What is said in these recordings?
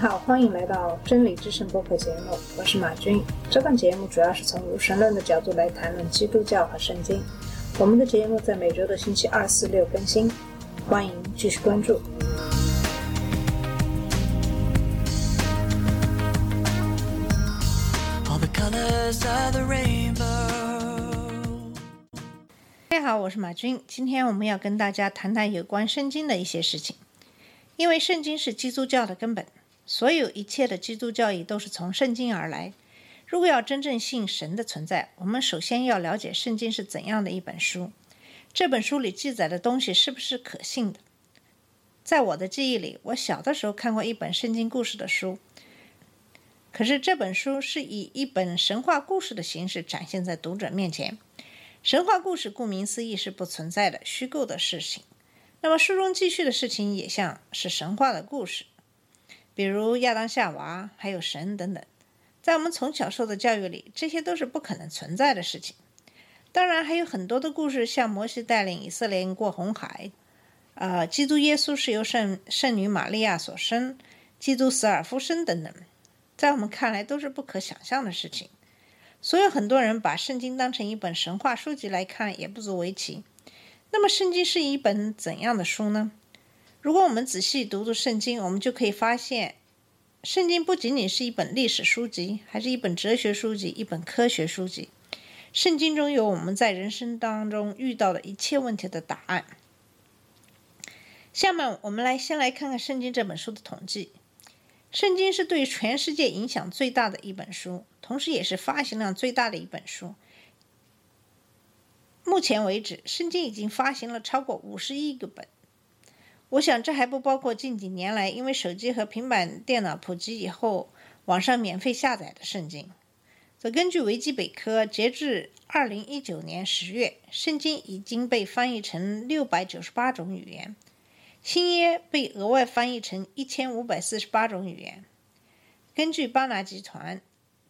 好，欢迎来到真理之声播客节目，我是马军。这档节目主要是从无神论的角度来谈论基督教和圣经。我们的节目在每周的星期二、四、六更新，欢迎继续关注。大家好，我是马军。今天我们要跟大家谈谈有关圣经的一些事情，因为圣经是基督教的根本。所有一切的基督教义都是从圣经而来。如果要真正信神的存在，我们首先要了解圣经是怎样的一本书。这本书里记载的东西是不是可信的？在我的记忆里，我小的时候看过一本圣经故事的书，可是这本书是以一本神话故事的形式展现在读者面前。神话故事顾名思义是不存在的、虚构的事情。那么书中记叙的事情也像是神话的故事。比如亚当夏娃，还有神等等，在我们从小受的教育里，这些都是不可能存在的事情。当然，还有很多的故事，像摩西带领以色列人过红海，呃，基督耶稣是由圣圣女玛利亚所生，基督死而复生等等，在我们看来都是不可想象的事情。所以，很多人把圣经当成一本神话书籍来看，也不足为奇。那么，圣经是一本怎样的书呢？如果我们仔细读读圣经，我们就可以发现，圣经不仅仅是一本历史书籍，还是一本哲学书籍，一本科学书籍。圣经中有我们在人生当中遇到的一切问题的答案。下面我们来先来看看圣经这本书的统计。圣经是对全世界影响最大的一本书，同时也是发行量最大的一本书。目前为止，圣经已经发行了超过五十亿个本。我想，这还不包括近几年来因为手机和平板电脑普及以后，网上免费下载的圣经。则根据维基百科，截至二零一九年十月，圣经已经被翻译成六百九十八种语言，新约被额外翻译成一千五百四十八种语言。根据巴拿集团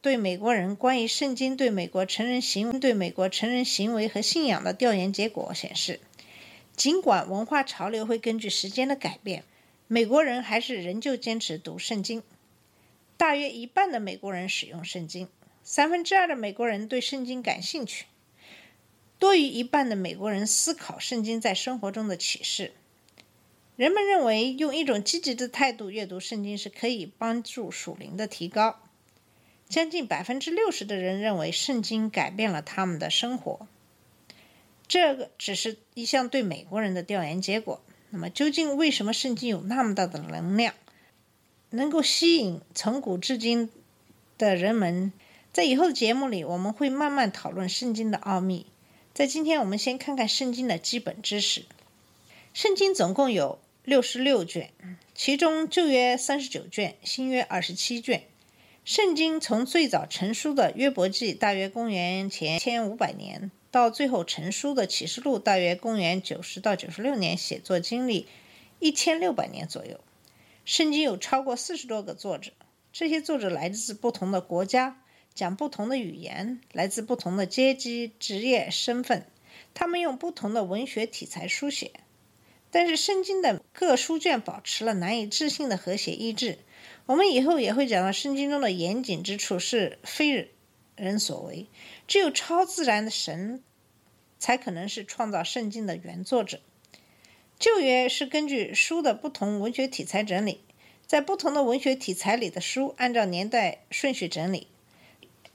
对美国人关于圣经对美国成人行为对美国成人行为和信仰的调研结果显示。尽管文化潮流会根据时间的改变，美国人还是仍旧坚持读圣经。大约一半的美国人使用圣经，三分之二的美国人对圣经感兴趣，多于一半的美国人思考圣经在生活中的启示。人们认为，用一种积极的态度阅读圣经是可以帮助属灵的提高。将近百分之六十的人认为圣经改变了他们的生活。这个只是一项对美国人的调研结果。那么，究竟为什么圣经有那么大的能量，能够吸引从古至今的人们？在以后的节目里，我们会慢慢讨论圣经的奥秘。在今天，我们先看看圣经的基本知识。圣经总共有六十六卷，其中旧约三十九卷，新约二十七卷。圣经从最早成书的约伯记，大约公元前千五百年。到最后成书的启示录，大约公元九十到九十六年，写作经历一千六百年左右。圣经有超过四十多个作者，这些作者来自不同的国家，讲不同的语言，来自不同的阶级、职业、身份。他们用不同的文学题材书写，但是圣经的各书卷保持了难以置信的和谐一致。我们以后也会讲到圣经中的严谨之处是非人所为，只有超自然的神才可能是创造圣经的原作者。旧约是根据书的不同文学题材整理，在不同的文学题材里的书按照年代顺序整理。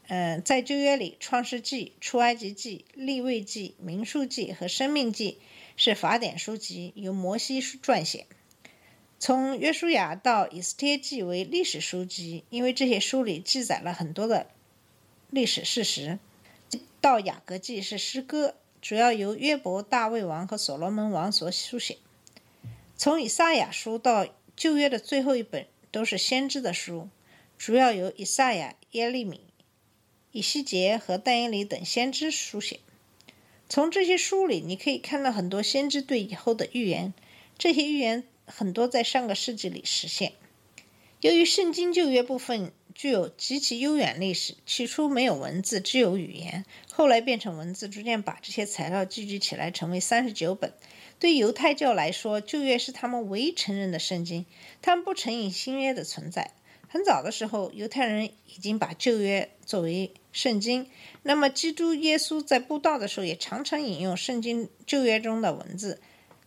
嗯，在旧约里，《创世纪》《出埃及记》《立位记》《民数记》和《生命记》是法典书籍，由摩西撰写。从《约书亚》到《以斯帖记》为历史书籍，因为这些书里记载了很多的。历史事实，到雅各记是诗歌，主要由约伯、大卫王和所罗门王所书写。从以赛亚书到旧约的最后一本都是先知的书，主要由以赛亚、耶利米、以西结和但以理等先知书写。从这些书里，你可以看到很多先知对以后的预言，这些预言很多在上个世纪里实现。由于圣经旧约部分。具有极其悠远历史。起初没有文字，只有语言，后来变成文字，逐渐把这些材料聚集起来，成为三十九本。对犹太教来说，旧约是他们唯一承认的圣经，他们不承认新约的存在。很早的时候，犹太人已经把旧约作为圣经。那么，基督耶稣在布道的时候，也常常引用圣经旧约中的文字。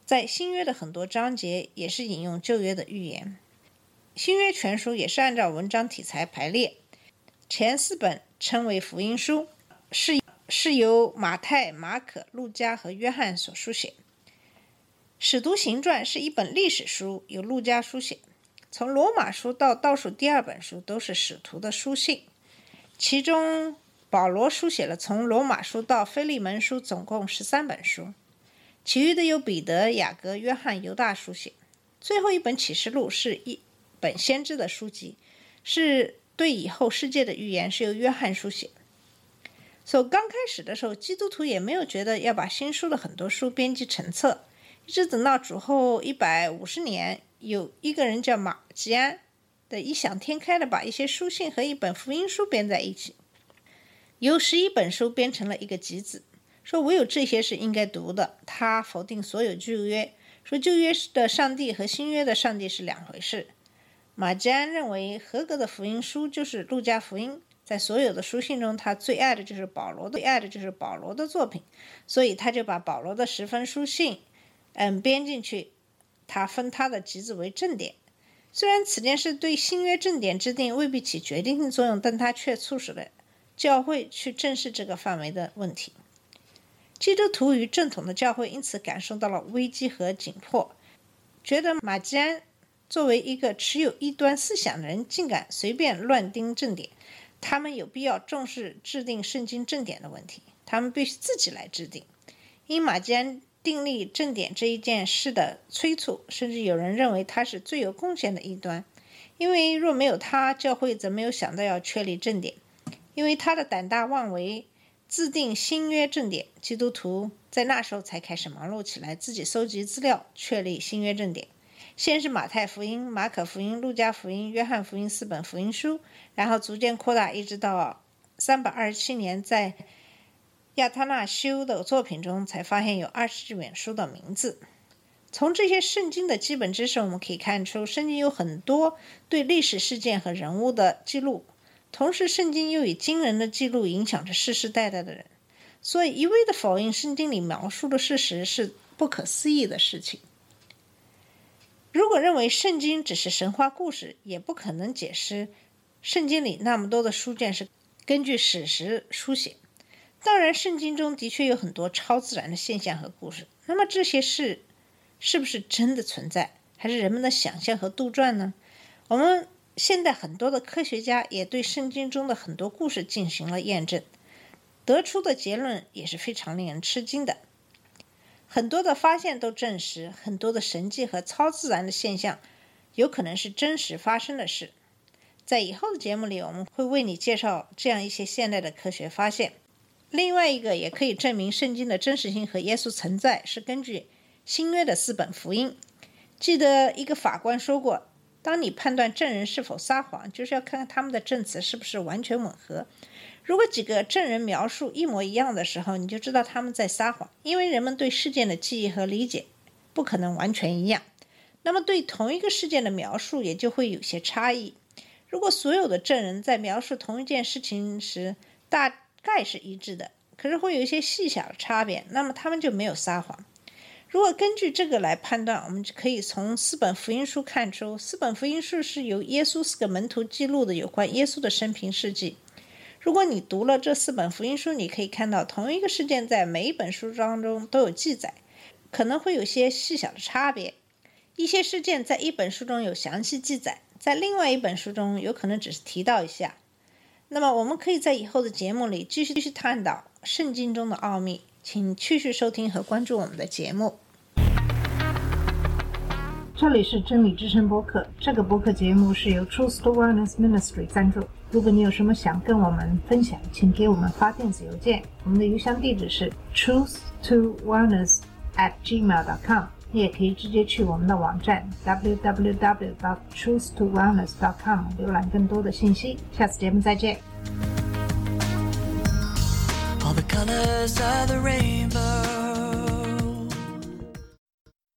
在新约的很多章节，也是引用旧约的预言。新约全书也是按照文章题材排列，前四本称为福音书，是是由马太、马可、路加和约翰所书写。使徒行传是一本历史书，由路加书写。从罗马书到倒数第二本书都是使徒的书信，其中保罗书写了从罗马书到腓利门书总共十三本书，其余的由彼得、雅各、约翰、犹大书写。最后一本启示录是一本先知的书籍，是对以后世界的预言，是由约翰书写。从刚开始的时候，基督徒也没有觉得要把新书的很多书编辑成册，一直等到主后一百五十年。有一个人叫马吉安的异想天开的把一些书信和一本福音书编在一起，由十一本书编成了一个集子，说唯有这些是应该读的。他否定所有旧约，说旧约的上帝和新约的上帝是两回事。马吉安认为合格的福音书就是路加福音，在所有的书信中，他最爱的就是保罗，最爱的就是保罗的作品，所以他就把保罗的十封书信，嗯，编进去。他分他的集子为正典，虽然此件事对新约正典制定未必起决定性作用，但他却促使了教会去正视这个范围的问题。基督徒与正统的教会因此感受到了危机和紧迫，觉得马基安作为一个持有异端思想的人，竟敢随便乱定正典，他们有必要重视制定圣经正典的问题，他们必须自己来制定。因马基安。订立正典这一件事的催促，甚至有人认为他是最有贡献的一端，因为若没有他，教会则没有想到要确立正典。因为他的胆大妄为，自定新约正典，基督徒在那时候才开始忙碌起来，自己搜集资料，确立新约正典。先是马太福音、马可福音、路加福音、约翰福音四本福音书，然后逐渐扩大，一直到三百二十七年在。亚他那修的作品中才发现有二十卷书的名字。从这些圣经的基本知识，我们可以看出，圣经有很多对历史事件和人物的记录，同时圣经又以惊人的记录影响着世世代代的人。所以，一味的否认圣经里描述的事实是不可思议的事情。如果认为圣经只是神话故事，也不可能解释圣经里那么多的书卷是根据史实书写。当然，圣经中的确有很多超自然的现象和故事。那么这些事是不是真的存在，还是人们的想象和杜撰呢？我们现在很多的科学家也对圣经中的很多故事进行了验证，得出的结论也是非常令人吃惊的。很多的发现都证实，很多的神迹和超自然的现象有可能是真实发生的事。在以后的节目里，我们会为你介绍这样一些现代的科学发现。另外一个也可以证明圣经的真实性和耶稣存在，是根据新约的四本福音。记得一个法官说过：“当你判断证人是否撒谎，就是要看看他们的证词是不是完全吻合。如果几个证人描述一模一样的时候，你就知道他们在撒谎，因为人们对事件的记忆和理解不可能完全一样。那么，对同一个事件的描述也就会有些差异。如果所有的证人在描述同一件事情时，大概是一致的，可是会有一些细小的差别，那么他们就没有撒谎。如果根据这个来判断，我们就可以从四本福音书看出，四本福音书是由耶稣四个门徒记录的有关耶稣的生平事迹。如果你读了这四本福音书，你可以看到同一个事件在每一本书当中都有记载，可能会有些细小的差别。一些事件在一本书中有详细记载，在另外一本书中有可能只是提到一下。那么，我们可以在以后的节目里继续继续探讨圣经中的奥秘，请继续收听和关注我们的节目。这里是真理之声播客，这个播客节目是由 Truth to Wellness Ministry 赞助。如果你有什么想跟我们分享，请给我们发电子邮件，我们的邮箱地址是 truth to wellness at gmail dot com。你也可以直接去我们的网站 www.truth-to-wellness.com 浏览更多的信息。下次节目再见。All the colors of the rainbow